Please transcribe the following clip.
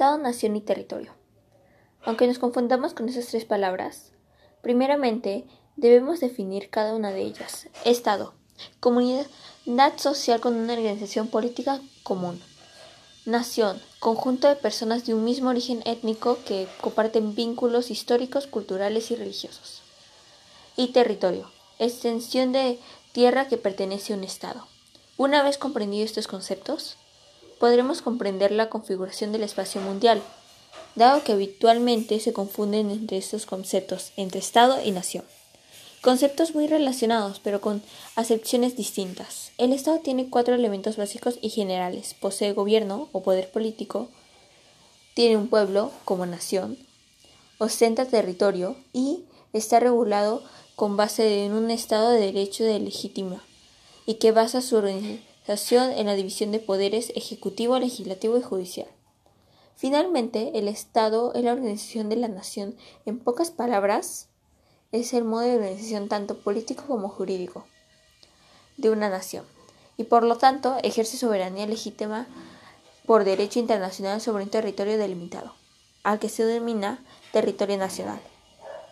Estado, nación y territorio. Aunque nos confundamos con esas tres palabras, primeramente debemos definir cada una de ellas. Estado, comunidad social con una organización política común. Nación, conjunto de personas de un mismo origen étnico que comparten vínculos históricos, culturales y religiosos. Y territorio, extensión de tierra que pertenece a un Estado. Una vez comprendidos estos conceptos, podremos comprender la configuración del espacio mundial, dado que habitualmente se confunden entre estos conceptos, entre Estado y nación. Conceptos muy relacionados, pero con acepciones distintas. El Estado tiene cuatro elementos básicos y generales. Posee gobierno o poder político, tiene un pueblo como nación, ostenta territorio y está regulado con base en un Estado de derecho de legítima y que basa su organización en la división de poderes ejecutivo, legislativo y judicial. Finalmente, el Estado es la organización de la nación. En pocas palabras, es el modo de organización tanto político como jurídico de una nación y por lo tanto ejerce soberanía legítima por derecho internacional sobre un territorio delimitado, al que se denomina territorio nacional.